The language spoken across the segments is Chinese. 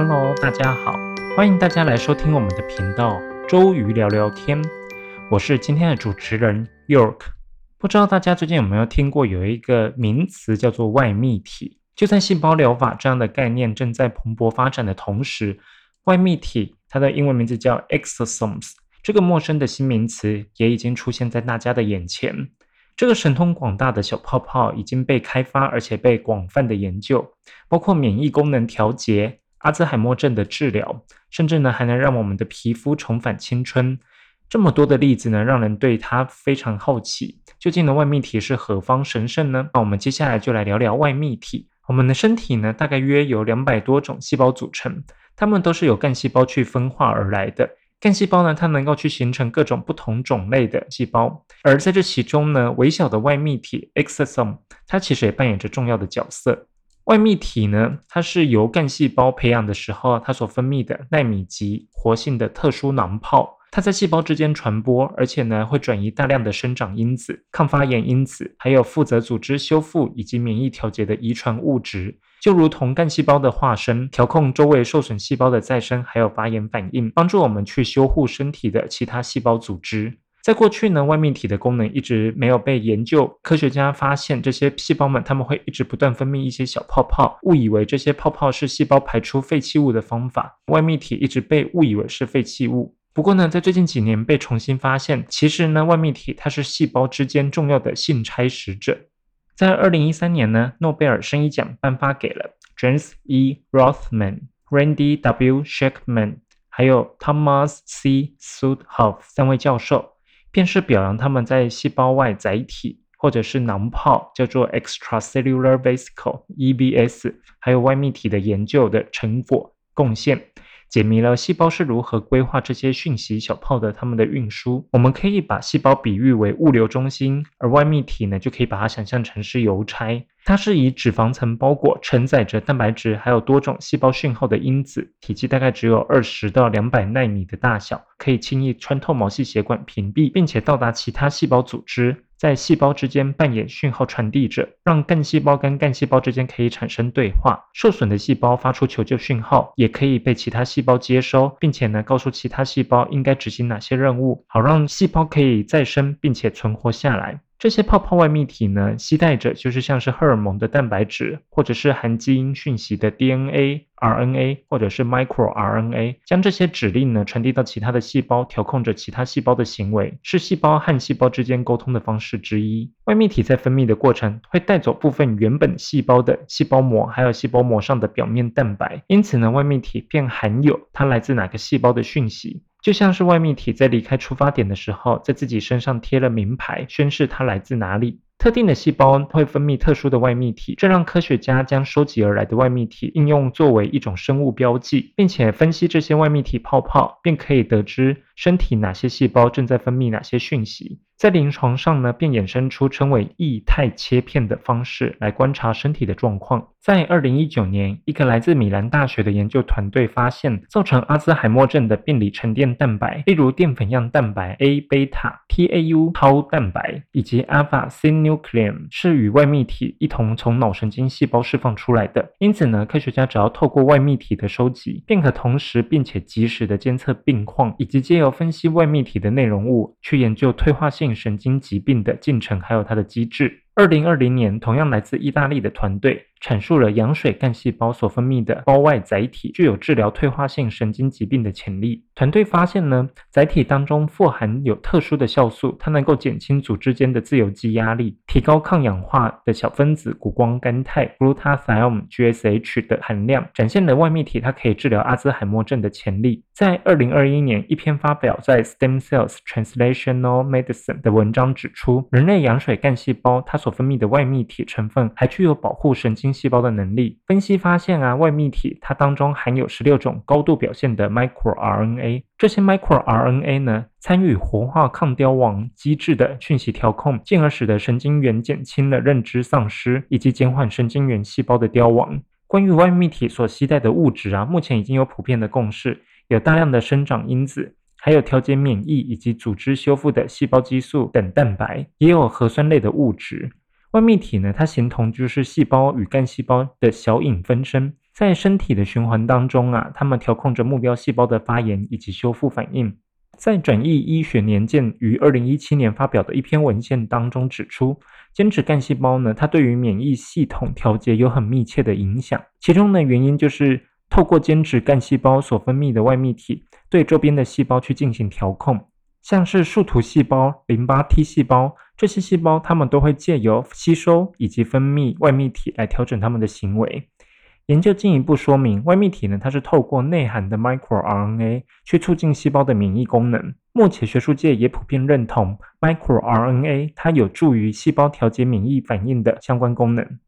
Hello，大家好，欢迎大家来收听我们的频道周瑜聊聊天。我是今天的主持人 York。不知道大家最近有没有听过有一个名词叫做外泌体？就在细胞疗法这样的概念正在蓬勃发展的同时，外泌体它的英文名字叫 exosomes，这个陌生的新名词也已经出现在大家的眼前。这个神通广大的小泡泡已经被开发，而且被广泛的研究，包括免疫功能调节、阿兹海默症的治疗，甚至呢还能让我们的皮肤重返青春。这么多的例子呢，让人对它非常好奇。究竟呢外泌体是何方神圣呢？那我们接下来就来聊聊外泌体。我们的身体呢，大概约有两百多种细胞组成，它们都是由干细胞去分化而来的。干细胞呢，它能够去形成各种不同种类的细胞，而在这其中呢，微小的外泌体 exosome，它其实也扮演着重要的角色。外泌体呢，它是由干细胞培养的时候，它所分泌的纳米级活性的特殊囊泡，它在细胞之间传播，而且呢，会转移大量的生长因子、抗发炎因子，还有负责组织修复以及免疫调节的遗传物质。就如同干细胞的化身，调控周围受损细胞的再生，还有发炎反应，帮助我们去修护身体的其他细胞组织。在过去呢，外泌体的功能一直没有被研究。科学家发现这些细胞们，他们会一直不断分泌一些小泡泡，误以为这些泡泡是细胞排出废弃物的方法。外泌体一直被误以为是废弃物。不过呢，在最近几年被重新发现，其实呢，外泌体它是细胞之间重要的信差使者。在二零一三年呢，诺贝尔生理奖颁发给了 James E. Rothman、Randy W. Shackman，还有 Thomas C. Sudhoff 三位教授，便是表扬他们在细胞外载体或者是囊泡，叫做 extracellular vesicle（EVS），还有外泌体的研究的成果贡献。解谜了细胞是如何规划这些讯息小泡的它们的运输。我们可以把细胞比喻为物流中心，而外泌体呢，就可以把它想象成是邮差。它是以脂肪层包裹，承载着蛋白质，还有多种细胞讯号的因子，体积大概只有二十到两百纳米的大小，可以轻易穿透毛细血管屏蔽，并且到达其他细胞组织。在细胞之间扮演讯号传递者，让干细胞跟干细胞之间可以产生对话。受损的细胞发出求救讯号，也可以被其他细胞接收，并且呢告诉其他细胞应该执行哪些任务，好让细胞可以再生并且存活下来。这些泡泡外泌体呢，携带着就是像是荷尔蒙的蛋白质，或者是含基因讯息的 DNA、RNA，或者是 microRNA，将这些指令呢传递到其他的细胞，调控着其他细胞的行为，是细胞和细胞之间沟通的方式之一。外泌体在分泌的过程会带走部分原本细胞的细胞膜，还有细胞膜上的表面蛋白，因此呢，外泌体便含有它来自哪个细胞的讯息。就像是外泌体在离开出发点的时候，在自己身上贴了名牌，宣示它来自哪里。特定的细胞会分泌特殊的外泌体，这让科学家将收集而来的外泌体应用作为一种生物标记，并且分析这些外泌体泡泡，便可以得知身体哪些细胞正在分泌哪些讯息。在临床上呢，便衍生出称为液态切片的方式来观察身体的状况。在二零一九年，一个来自米兰大学的研究团队发现，造成阿兹海默症的病理沉淀蛋白，例如淀粉样蛋白 A 贝塔、tau 超蛋白以及 alpha synuclein，是与外泌体一同从脑神经细胞释放出来的。因此呢，科学家只要透过外泌体的收集，便可同时并且及时的监测病况，以及借由分析外泌体的内容物，去研究退化性。神经疾病的进程，还有它的机制。二零二零年，同样来自意大利的团队。阐述了羊水干细胞所分泌的胞外载体具有治疗退化性神经疾病的潜力。团队发现呢，载体当中富含有特殊的酵素，它能够减轻组织间的自由基压力，提高抗氧化的小分子谷胱甘肽 （glutathione，GSH） 的含量，展现了外泌体它可以治疗阿兹海默症的潜力。在二零二一年，一篇发表在《Stem Cells Translational Medicine》的文章指出，人类羊水干细胞它所分泌的外泌体成分还具有保护神经。细胞的能力分析发现啊，外泌体它当中含有十六种高度表现的 microRNA，这些 microRNA 呢参与活化抗凋亡机制的讯息调控，进而使得神经元减轻了认知丧失，以及减缓神经元细胞的凋亡。关于外泌体所携带的物质啊，目前已经有普遍的共识，有大量的生长因子，还有调节免疫以及组织修复的细胞激素等蛋白，也有核酸类的物质。外泌体呢，它形同就是细胞与干细胞的小影分身，在身体的循环当中啊，它们调控着目标细胞的发炎以及修复反应。在《转译医学年鉴》于二零一七年发表的一篇文献当中指出，间质干细胞呢，它对于免疫系统调节有很密切的影响。其中呢，原因就是透过间质干细胞所分泌的外泌体，对周边的细胞去进行调控。像是树突细胞、淋巴 T 细胞这些细胞，它们都会借由吸收以及分泌外泌体来调整它们的行为。研究进一步说明，外泌体呢，它是透过内含的 microRNA 去促进细胞的免疫功能。目前学术界也普遍认同 microRNA 它有助于细胞调节免疫反应的相关功能。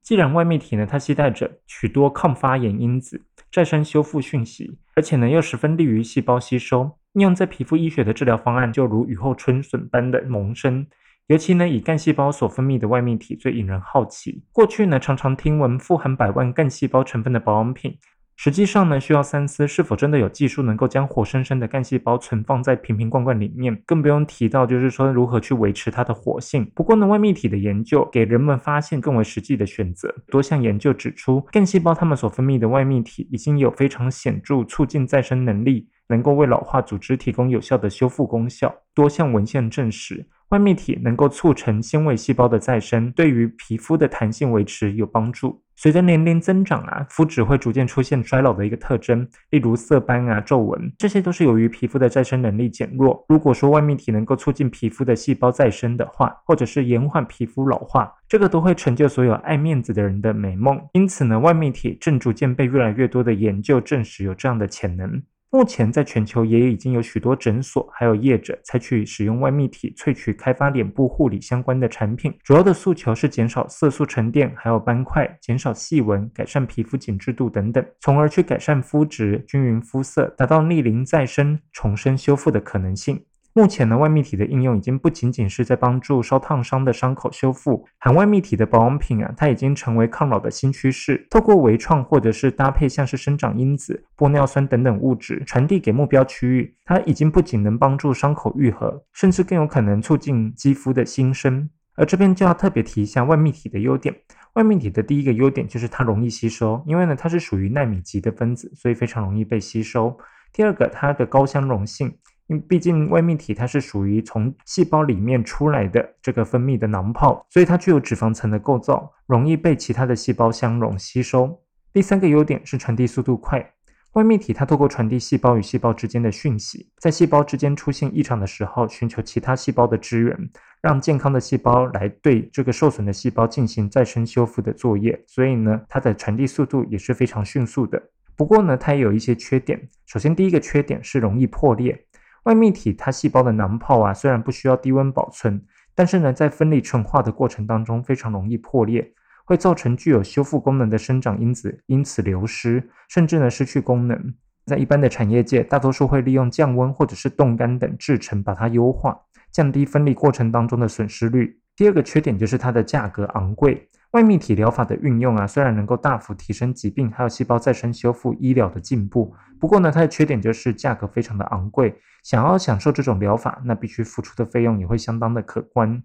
既然外泌体呢，它携带着许多抗发炎因子、再生修复讯息，而且呢又十分利于细胞吸收，应用在皮肤医学的治疗方案就如雨后春笋般的萌生。尤其呢，以干细胞所分泌的外泌体最引人好奇。过去呢，常常听闻富含百万干细胞成分的保养品，实际上呢，需要三思是否真的有技术能够将活生生的干细胞存放在瓶瓶罐罐里面，更不用提到就是说如何去维持它的活性。不过呢，外泌体的研究给人们发现更为实际的选择。多项研究指出，干细胞它们所分泌的外泌体已经有非常显著促进再生能力，能够为老化组织提供有效的修复功效。多项文献证实。外泌体能够促成纤维细胞的再生，对于皮肤的弹性维持有帮助。随着年龄增长啊，肤质会逐渐出现衰老的一个特征，例如色斑啊、皱纹，这些都是由于皮肤的再生能力减弱。如果说外泌体能够促进皮肤的细胞再生的话，或者是延缓皮肤老化，这个都会成就所有爱面子的人的美梦。因此呢，外泌体正逐渐被越来越多的研究证实有这样的潜能。目前，在全球也已经有许多诊所还有业者采取使用外泌体萃取开发脸部护理相关的产品，主要的诉求是减少色素沉淀，还有斑块，减少细纹，改善皮肤紧致度等等，从而去改善肤质、均匀肤色，达到逆龄再生、重生修复的可能性。目前呢，外泌体的应用已经不仅仅是在帮助烧烫伤的伤口修复，含外泌体的保养品啊，它已经成为抗老的新趋势。透过微创或者是搭配像是生长因子、玻尿酸等等物质传递给目标区域，它已经不仅能帮助伤口愈合，甚至更有可能促进肌肤的新生。而这边就要特别提一下外泌体的优点。外泌体的第一个优点就是它容易吸收，因为呢它是属于纳米级的分子，所以非常容易被吸收。第二个，它的高相容性。因为毕竟外泌体它是属于从细胞里面出来的这个分泌的囊泡，所以它具有脂肪层的构造，容易被其他的细胞相容吸收。第三个优点是传递速度快，外泌体它透过传递细胞与细胞之间的讯息，在细胞之间出现异常的时候，寻求其他细胞的支援，让健康的细胞来对这个受损的细胞进行再生修复的作业。所以呢，它的传递速度也是非常迅速的。不过呢，它也有一些缺点。首先，第一个缺点是容易破裂。外泌体它细胞的囊泡啊，虽然不需要低温保存，但是呢，在分离纯化的过程当中非常容易破裂，会造成具有修复功能的生长因子因此流失，甚至呢失去功能。在一般的产业界，大多数会利用降温或者是冻干等制成，把它优化，降低分离过程当中的损失率。第二个缺点就是它的价格昂贵。外泌体疗法的运用啊，虽然能够大幅提升疾病还有细胞再生修复医疗的进步，不过呢，它的缺点就是价格非常的昂贵。想要享受这种疗法，那必须付出的费用也会相当的可观。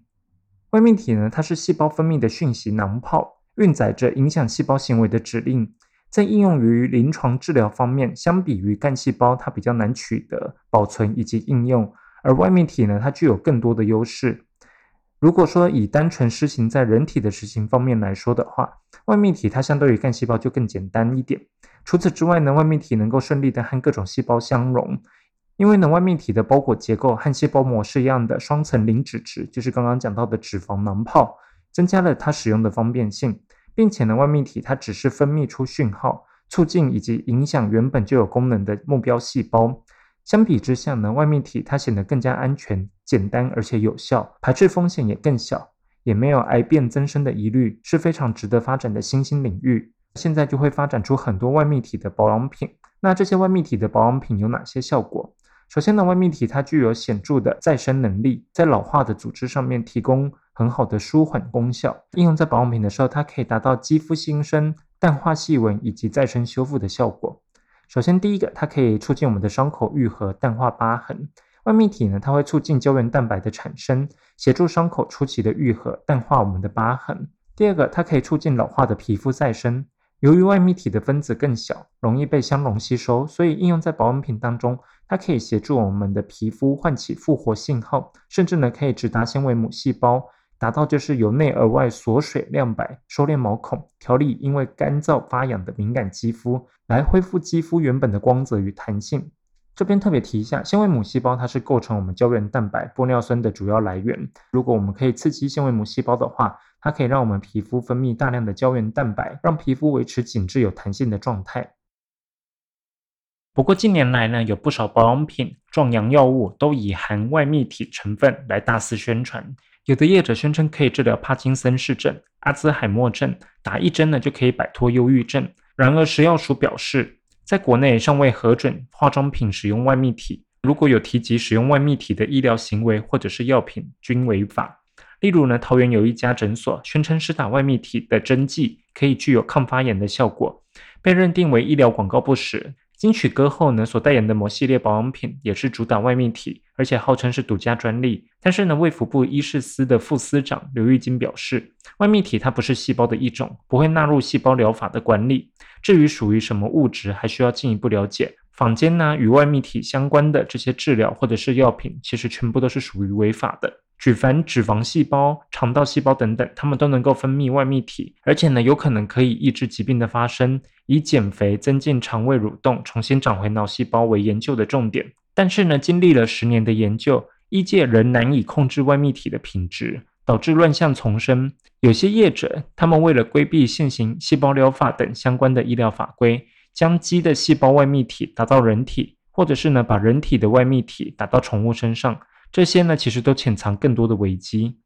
外泌体呢，它是细胞分泌的讯息囊泡，运载着影响细胞行为的指令，在应用于临床治疗方面，相比于干细胞，它比较难取得、保存以及应用，而外泌体呢，它具有更多的优势。如果说以单纯施行在人体的实行方面来说的话，外泌体它相对于干细胞就更简单一点。除此之外呢，外泌体能够顺利的和各种细胞相融，因为呢，外泌体的包裹结构和细胞膜是一样的双层磷脂质，就是刚刚讲到的脂肪囊泡，增加了它使用的方便性，并且呢，外泌体它只是分泌出讯号，促进以及影响原本就有功能的目标细胞。相比之下呢，外泌体它显得更加安全、简单而且有效，排斥风险也更小，也没有癌变增生的疑虑，是非常值得发展的新兴领域。现在就会发展出很多外泌体的保养品。那这些外泌体的保养品有哪些效果？首先呢，外泌体它具有显著的再生能力，在老化的组织上面提供很好的舒缓功效。应用在保养品的时候，它可以达到肌肤新生、淡化细纹以及再生修复的效果。首先，第一个，它可以促进我们的伤口愈合、淡化疤痕。外泌体呢，它会促进胶原蛋白的产生，协助伤口初期的愈合、淡化我们的疤痕。第二个，它可以促进老化的皮肤再生。由于外泌体的分子更小，容易被相容吸收，所以应用在保养品当中。它可以协助我们的皮肤唤起复活信号，甚至呢可以直达纤维母细胞，达到就是由内而外锁水亮白、收敛毛孔、调理因为干燥发痒的敏感肌肤，来恢复肌肤原本的光泽与弹性。这边特别提一下，纤维母细胞它是构成我们胶原蛋白、玻尿酸的主要来源。如果我们可以刺激纤维母细胞的话，它可以让我们皮肤分泌大量的胶原蛋白，让皮肤维持紧致有弹性的状态。不过近年来呢，有不少保养品、壮阳药物都以含外泌体成分来大肆宣传。有的业者宣称可以治疗帕金森氏症、阿兹海默症，打一针呢就可以摆脱忧郁症。然而食药署表示，在国内尚未核准化妆品使用外泌体，如果有提及使用外泌体的医疗行为或者是药品，均违法。例如呢，桃园有一家诊所宣称施打外泌体的针剂可以具有抗发炎的效果，被认定为医疗广告不实。金曲歌后呢所代言的某系列保养品也是主打外泌体，而且号称是独家专利。但是呢，卫福部医事司的副司长刘玉金表示，外泌体它不是细胞的一种，不会纳入细胞疗法的管理。至于属于什么物质，还需要进一步了解。坊间呢与外泌体相关的这些治疗或者是药品，其实全部都是属于违法的。举凡脂肪细胞、肠道细胞等等，它们都能够分泌外泌体，而且呢，有可能可以抑制疾病的发生，以减肥、增进肠胃蠕动、重新长回脑细胞为研究的重点。但是呢，经历了十年的研究，医界仍难以控制外泌体的品质，导致乱象丛生。有些业者，他们为了规避现行细胞疗法等相关的医疗法规，将鸡的细胞外泌体打到人体，或者是呢，把人体的外泌体打到宠物身上。这些呢，其实都潜藏更多的危机。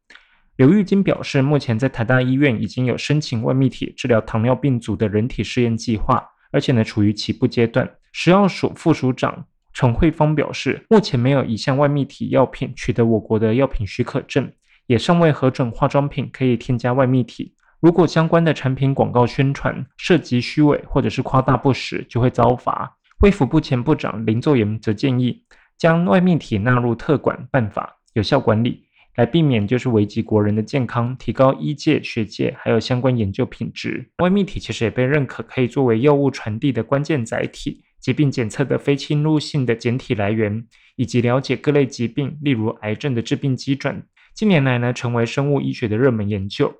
刘玉金表示，目前在台大医院已经有申请外泌体治疗糖尿病组的人体试验计划，而且呢处于起步阶段。食药署副署长陈慧芳表示，目前没有一项外泌体药品取得我国的药品许可证，也尚未核准化妆品可以添加外泌体。如果相关的产品广告宣传涉及虚伪或者是夸大不实，就会遭罚。卫福部前部长林作言则建议。将外泌体纳入特管办法，有效管理，来避免就是危及国人的健康，提高医界、学界还有相关研究品质。外泌体其实也被认可可以作为药物传递的关键载体、疾病检测的非侵入性的检体来源，以及了解各类疾病，例如癌症的致病机转。近年来呢，成为生物医学的热门研究。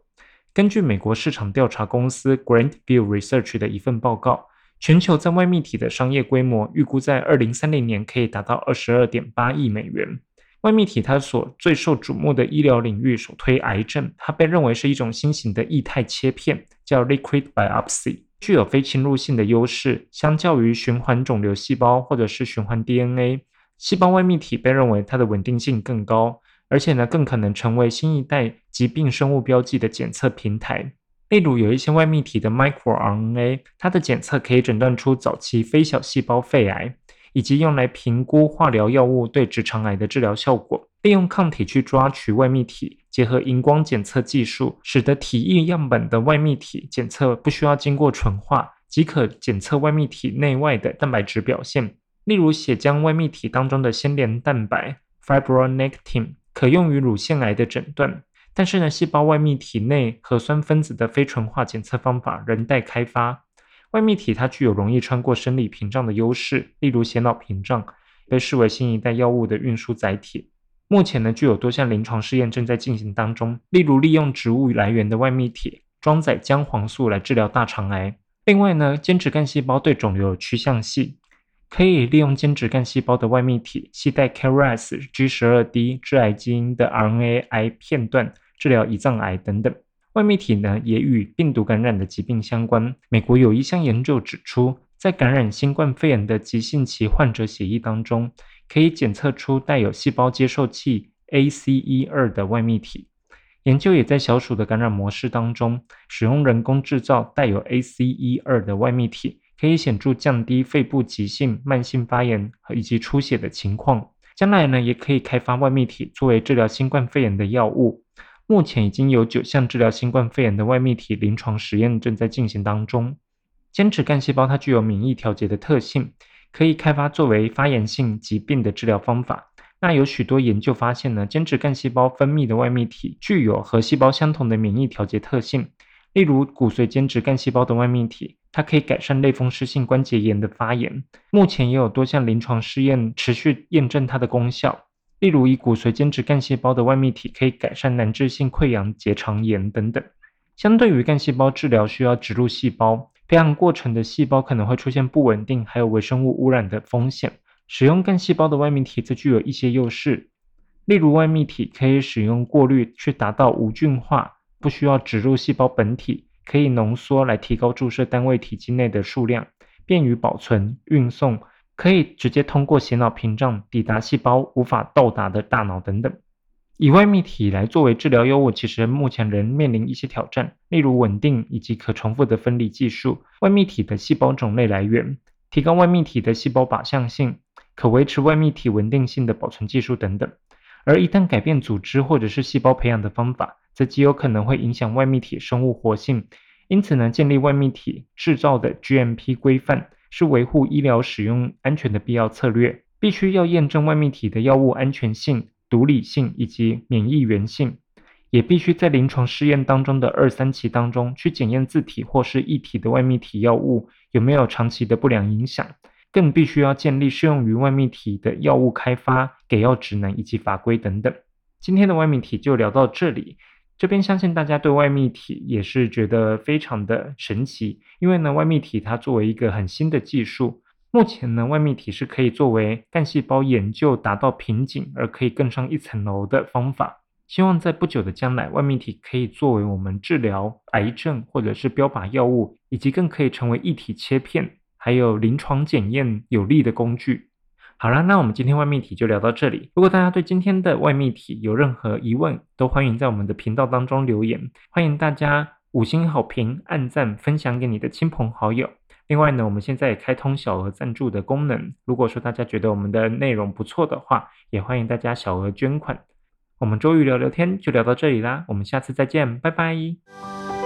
根据美国市场调查公司 Grant View Research 的一份报告。全球在外泌体的商业规模预估在二零三零年可以达到二十二点八亿美元。外泌体它所最受瞩目的医疗领域，首推癌症，它被认为是一种新型的液态切片，叫 liquid biopsy，具有非侵入性的优势，相较于循环肿瘤细胞或者是循环 DNA，细胞外泌体被认为它的稳定性更高，而且呢更可能成为新一代疾病生物标记的检测平台。例如，有一些外泌体的 microRNA，它的检测可以诊断出早期非小细胞肺癌，以及用来评估化疗药物对直肠癌的治疗效果。利用抗体去抓取外泌体，结合荧光检测技术，使得体液样本的外泌体检测不需要经过纯化，即可检测外泌体内外的蛋白质表现。例如，血浆外泌体当中的纤连蛋白 fibronectin，可用于乳腺癌的诊断。但是呢，细胞外泌体内核酸分子的非纯化检测方法仍待开发。外泌体它具有容易穿过生理屏障的优势，例如血脑屏障，被视为新一代药物的运输载体。目前呢，具有多项临床试验正在进行当中，例如利用植物来源的外泌体装载姜黄素来治疗大肠癌。另外呢，间质干细胞对肿瘤有趋向性，可以利用间质干细胞的外泌体携带 KRAS G12D 致癌基因的 RNAi 片段。治疗胰脏癌等等，外泌体呢也与病毒感染的疾病相关。美国有一项研究指出，在感染新冠肺炎的急性期患者血液当中，可以检测出带有细胞接受器 ACE2 的外泌体。研究也在小鼠的感染模式当中，使用人工制造带有 ACE2 的外泌体，可以显著降低肺部急性、慢性发炎和以及出血的情况。将来呢，也可以开发外泌体作为治疗新冠肺炎的药物。目前已经有九项治疗新冠肺炎的外泌体临床实验正在进行当中。间质干细胞它具有免疫调节的特性，可以开发作为发炎性疾病的治疗方法。那有许多研究发现呢，间质干细胞分泌的外泌体具有和细胞相同的免疫调节特性。例如，骨髓间质干细胞的外泌体它可以改善类风湿性关节炎的发炎。目前也有多项临床试验持续验证它的功效，例如以骨髓间质干细胞的外泌体可以改善难治性溃疡结肠炎等等。相对于干细胞治疗需要植入细胞，培养过程的细胞可能会出现不稳定，还有微生物污染的风险。使用干细胞的外泌体则具有一些优势，例如外泌体可以使用过滤去达到无菌化，不需要植入细胞本体。可以浓缩来提高注射单位体积内的数量，便于保存、运送，可以直接通过血脑屏障抵达细胞无法到达的大脑等等。以外泌体来作为治疗药物，其实目前仍面临一些挑战，例如稳定以及可重复的分离技术、外泌体的细胞种类来源、提高外泌体的细胞靶向性、可维持外泌体稳定性的保存技术等等。而一旦改变组织或者是细胞培养的方法，则极有可能会影响外泌体生物活性，因此呢，建立外泌体制造的 GMP 规范是维护医疗使用安全的必要策略。必须要验证外泌体的药物安全性、毒理性以及免疫原性，也必须在临床试验当中的二三期当中去检验自体或是异体的外泌体药物有没有长期的不良影响，更必须要建立适用于外泌体的药物开发、给药指南以及法规等等。今天的外泌体就聊到这里。这边相信大家对外泌体也是觉得非常的神奇，因为呢，外泌体它作为一个很新的技术，目前呢，外泌体是可以作为干细胞研究达到瓶颈而可以更上一层楼的方法。希望在不久的将来，外泌体可以作为我们治疗癌症或者是标靶药物，以及更可以成为一体切片，还有临床检验有力的工具。好了，那我们今天外泌体就聊到这里。如果大家对今天的外泌体有任何疑问，都欢迎在我们的频道当中留言。欢迎大家五星好评、按赞、分享给你的亲朋好友。另外呢，我们现在也开通小额赞助的功能。如果说大家觉得我们的内容不错的话，也欢迎大家小额捐款。我们周瑜聊聊天就聊到这里啦，我们下次再见，拜拜。